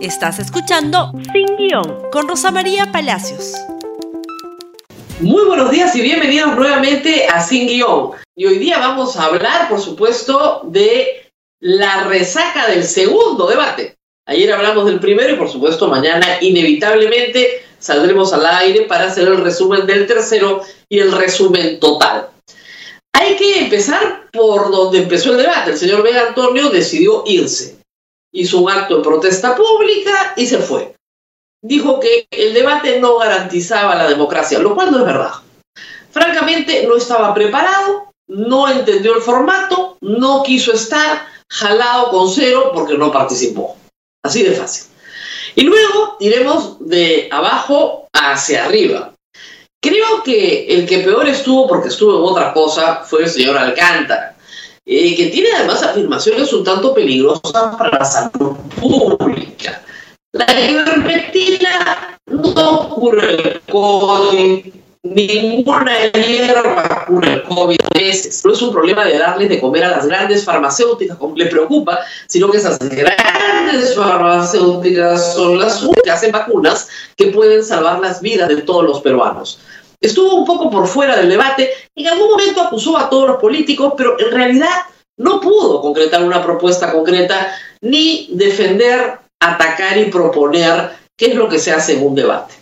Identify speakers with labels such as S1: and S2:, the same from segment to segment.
S1: Estás escuchando Sin Guión con Rosa María Palacios.
S2: Muy buenos días y bienvenidos nuevamente a Sin Guión. Y hoy día vamos a hablar, por supuesto, de la resaca del segundo debate. Ayer hablamos del primero y, por supuesto, mañana inevitablemente saldremos al aire para hacer el resumen del tercero y el resumen total. Hay que empezar por donde empezó el debate. El señor Vega Antonio decidió irse hizo un acto de protesta pública y se fue. Dijo que el debate no garantizaba la democracia, lo cual no es verdad. Francamente, no estaba preparado, no entendió el formato, no quiso estar jalado con cero porque no participó. Así de fácil. Y luego iremos de abajo hacia arriba. Creo que el que peor estuvo, porque estuvo en otra cosa, fue el señor Alcántara. Eh, que tiene además afirmaciones un tanto peligrosas para la salud pública. La ivermectina no cura el COVID, ninguna hierba cura el COVID a. No es un problema de darles de comer a las grandes farmacéuticas, como le preocupa, sino que esas grandes farmacéuticas son las únicas hacen vacunas que pueden salvar las vidas de todos los peruanos. Estuvo un poco por fuera del debate, en algún momento acusó a todos los políticos, pero en realidad no pudo concretar una propuesta concreta ni defender, atacar y proponer qué es lo que se hace en un debate.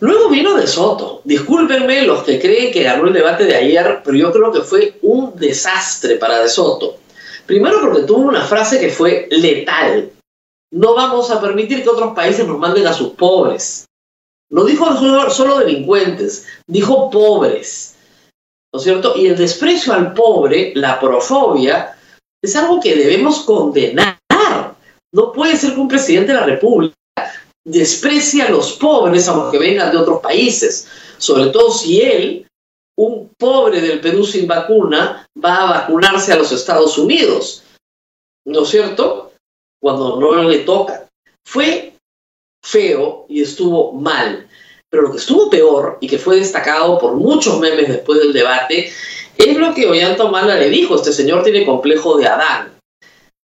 S2: Luego vino De Soto. Discúlpenme los que creen que ganó el debate de ayer, pero yo creo que fue un desastre para De Soto. Primero porque tuvo una frase que fue letal. No vamos a permitir que otros países nos manden a sus pobres. No dijo solo, delincuentes, dijo pobres. ¿No es cierto? Y el desprecio al pobre, la profobia, es algo que debemos condenar. No puede ser que un presidente de la República desprecie a los pobres, aunque vengan de otros países, sobre todo si él, un pobre del Perú sin vacuna, va a vacunarse a los Estados Unidos. ¿No es cierto? Cuando no le toca. Fue feo y estuvo mal. Pero lo que estuvo peor y que fue destacado por muchos memes después del debate es lo que Ollanta Humala le dijo, este señor tiene complejo de Adán.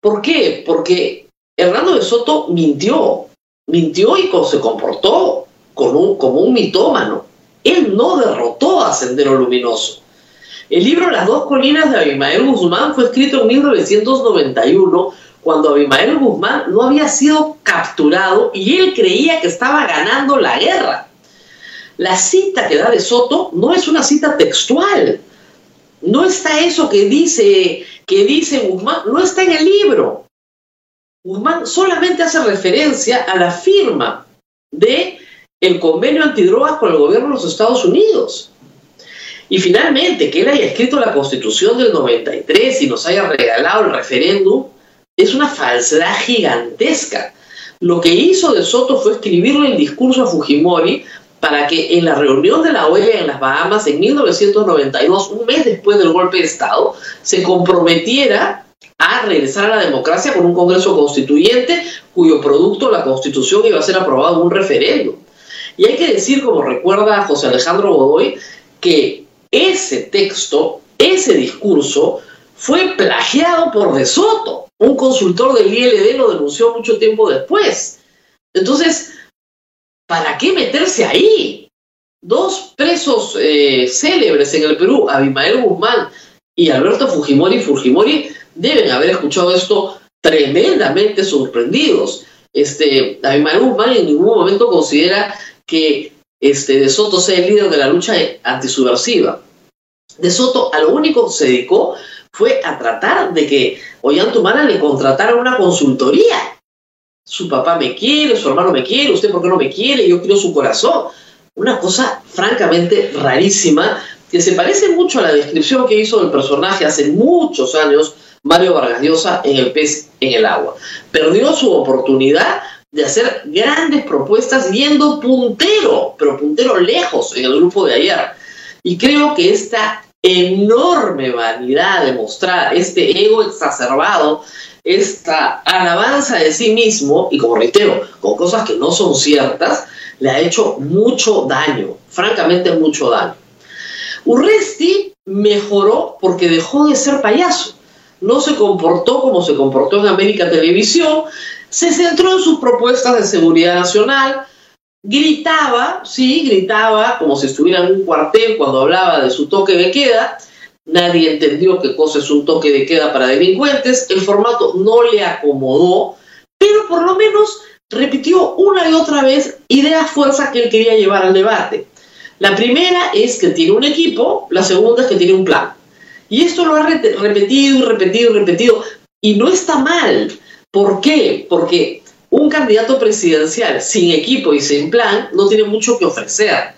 S2: ¿Por qué? Porque Hernando de Soto mintió, mintió y se comportó como un mitómano. Él no derrotó a Sendero Luminoso. El libro Las dos colinas de Abimael Guzmán fue escrito en 1991 cuando Abimael Guzmán no había sido capturado y él creía que estaba ganando la guerra. La cita que da de Soto no es una cita textual. No está eso que dice, que dice Guzmán, no está en el libro. Guzmán solamente hace referencia a la firma de el convenio antidrogas con el gobierno de los Estados Unidos. Y finalmente, que él haya escrito la constitución del 93 y nos haya regalado el referéndum, es una falsedad gigantesca. Lo que hizo De Soto fue escribirle el discurso a Fujimori para que en la reunión de la OEA en las Bahamas en 1992, un mes después del golpe de Estado, se comprometiera a regresar a la democracia con un Congreso Constituyente cuyo producto, la Constitución, iba a ser aprobado en un referéndum. Y hay que decir, como recuerda José Alejandro Godoy, que ese texto, ese discurso, fue plagiado por De Soto. Un consultor del ILD lo denunció mucho tiempo después. Entonces, ¿para qué meterse ahí? Dos presos eh, célebres en el Perú, Abimael Guzmán y Alberto Fujimori, Fujimori deben haber escuchado esto tremendamente sorprendidos. Este, Abimael Guzmán en ningún momento considera que este, De Soto sea el líder de la lucha antisubversiva. De Soto a lo único se dedicó fue a tratar de que Ollantumala le contratara una consultoría. Su papá me quiere, su hermano me quiere, usted por qué no me quiere, yo quiero su corazón. Una cosa francamente rarísima que se parece mucho a la descripción que hizo del personaje hace muchos años Mario Vargas Llosa en El pez en el agua. Perdió su oportunidad de hacer grandes propuestas yendo puntero, pero puntero lejos en el grupo de ayer. Y creo que esta enorme vanidad de mostrar este ego exacerbado, esta alabanza de sí mismo, y como reitero, con cosas que no son ciertas, le ha hecho mucho daño, francamente mucho daño. Urresti mejoró porque dejó de ser payaso. No se comportó como se comportó en América Televisión, se centró en sus propuestas de seguridad nacional, gritaba, sí, gritaba como si estuviera en un cuartel cuando hablaba de su toque de queda, nadie entendió qué cosa es un toque de queda para delincuentes, el formato no le acomodó, pero por lo menos repitió una y otra vez ideas fuerzas que él quería llevar al debate. La primera es que tiene un equipo, la segunda es que tiene un plan. Y esto lo ha repetido y repetido y repetido, y no está mal. ¿Por qué? Porque un candidato presidencial sin equipo y sin plan no tiene mucho que ofrecer.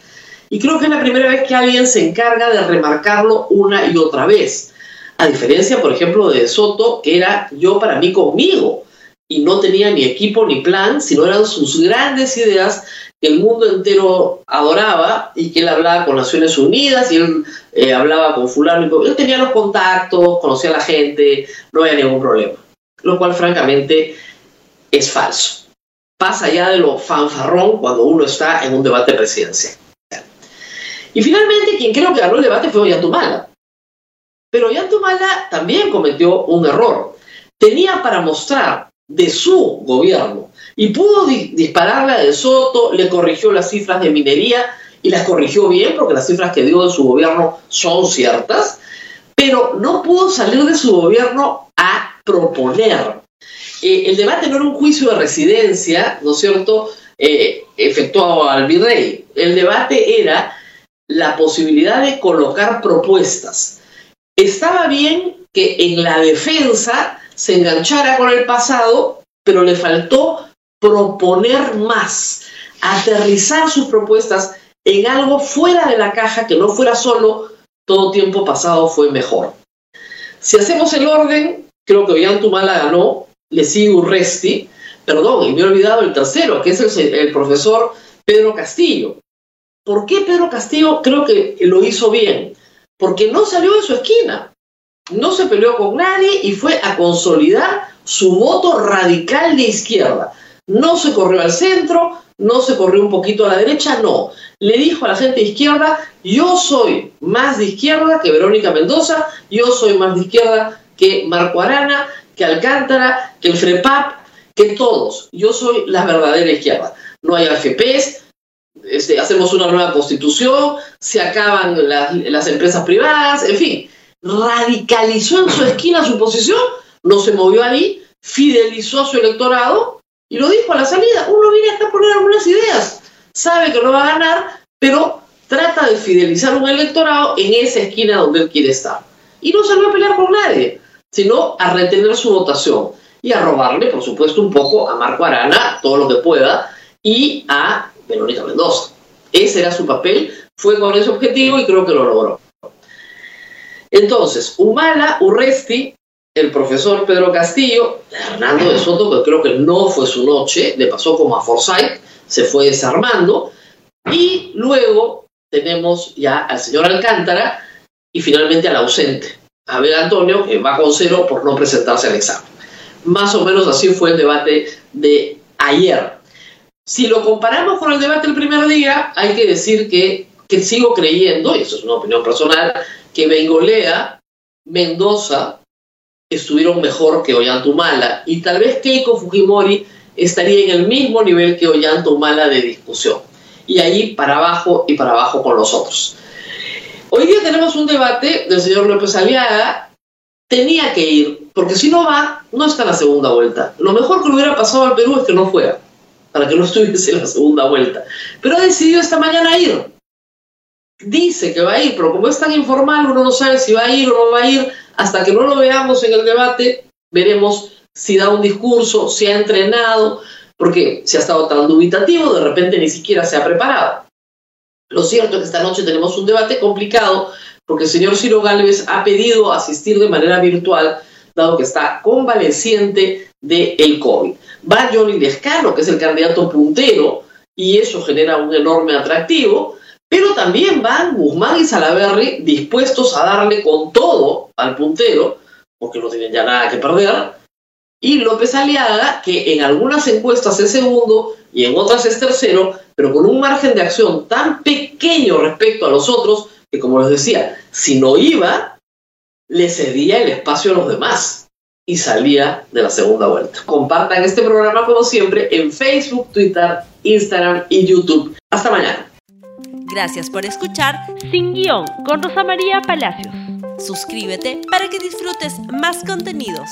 S2: Y creo que es la primera vez que alguien se encarga de remarcarlo una y otra vez. A diferencia, por ejemplo, de Soto, que era yo para mí conmigo y no tenía ni equipo ni plan, sino eran sus grandes ideas que el mundo entero adoraba y que él hablaba con Naciones Unidas y él eh, hablaba con fulano. Él tenía los contactos, conocía a la gente, no había ningún problema. Lo cual, francamente, es falso. Pasa ya de lo fanfarrón cuando uno está en un debate presidencial. Y finalmente, quien creo que ganó el debate fue Ollantumala. Pero Ollantumala también cometió un error. Tenía para mostrar de su gobierno y pudo dispararle a De Soto, le corrigió las cifras de minería y las corrigió bien porque las cifras que dio de su gobierno son ciertas, pero no pudo salir de su gobierno a proponer. Eh, el debate no era un juicio de residencia, ¿no es cierto?, eh, efectuado al virrey. El debate era la posibilidad de colocar propuestas. Estaba bien que en la defensa se enganchara con el pasado, pero le faltó proponer más, aterrizar sus propuestas en algo fuera de la caja que no fuera solo todo tiempo pasado fue mejor. Si hacemos el orden, creo que Ollantumala ganó, le sigue Urresti, perdón, y me he olvidado el tercero, que es el, el profesor Pedro Castillo. ¿Por qué Pedro Castillo creo que lo hizo bien? Porque no salió de su esquina, no se peleó con nadie y fue a consolidar su voto radical de izquierda. No se corrió al centro, no se corrió un poquito a la derecha, no. Le dijo a la gente de izquierda, yo soy más de izquierda que Verónica Mendoza, yo soy más de izquierda que Marco Arana, que Alcántara, que el FREPAP, que todos. Yo soy la verdadera izquierda. No hay AFPs, este, hacemos una nueva constitución, se acaban las, empresas privadas, en fin, radicalizó en su esquina su posición, no se movió ahí, fidelizó a su electorado y lo dijo a la salida. Uno viene acá a poner algunas ideas, sabe que no va a ganar, pero trata de fidelizar un electorado en esa esquina donde él quiere estar. Y no salió a pelear con nadie, sino a retener su votación y a robarle, por supuesto, un poco a Marco Arana, todo lo que pueda, y a Verónica Mendoza. Ese era su papel, fue con ese objetivo y creo que lo logró. Entonces, Humala, Urresti, el profesor Pedro Castillo, Hernando de Soto, creo que no fue su noche, le pasó como a Forsyth, se fue desarmando, y luego tenemos ya al señor Alcántara y finalmente al ausente, Abel Antonio, que va con cero por no presentarse al examen. Más o menos así fue el debate de ayer. Si lo comparamos con el debate del primer día, hay que decir que, sigo creyendo, y eso es una opinión personal, que Bengolea, Mendoza estuvieron mejor que Ollantumala y tal vez Keiko Fujimori estaría en el mismo nivel que Ollantumala de discusión. Y ahí para abajo y para abajo con los otros. Hoy día tenemos un debate del señor López Aliaga. Tenía que ir, porque si no va, no está en la segunda vuelta. Lo mejor que le hubiera pasado al Perú es que no fuera para que no estuviese en la segunda vuelta. Pero ha decidido esta mañana ir. Dice que va a ir, pero como es tan informal, uno no sabe si va a ir o no va a ir. Hasta que no lo veamos en el debate, veremos si da un discurso, si ha entrenado, porque si ha estado tan dubitativo, de repente ni siquiera se ha preparado. Lo cierto es que esta noche tenemos un debate complicado, porque el señor Ciro Gálvez ha pedido asistir de manera virtual, dado que está convaleciente del el COVID. Va Johnny Lescano, que es el candidato puntero, y eso genera un enorme atractivo, pero también van Guzmán y Salaverry dispuestos a darle con todo al puntero, porque no tienen ya nada que perder, y López Aliaga, que en algunas encuestas es segundo y en otras es tercero, pero con un margen de acción tan pequeño respecto a los otros, que como les decía, si no iba, le cedía el espacio a los demás. y salía de la segunda vuelta. Compartan este programa como siempre en Facebook, Twitter, Instagram y YouTube. Hasta mañana.
S1: Gracias por escuchar Sin Guión con Rosa María Palacios. Suscríbete para que disfrutes más contenidos.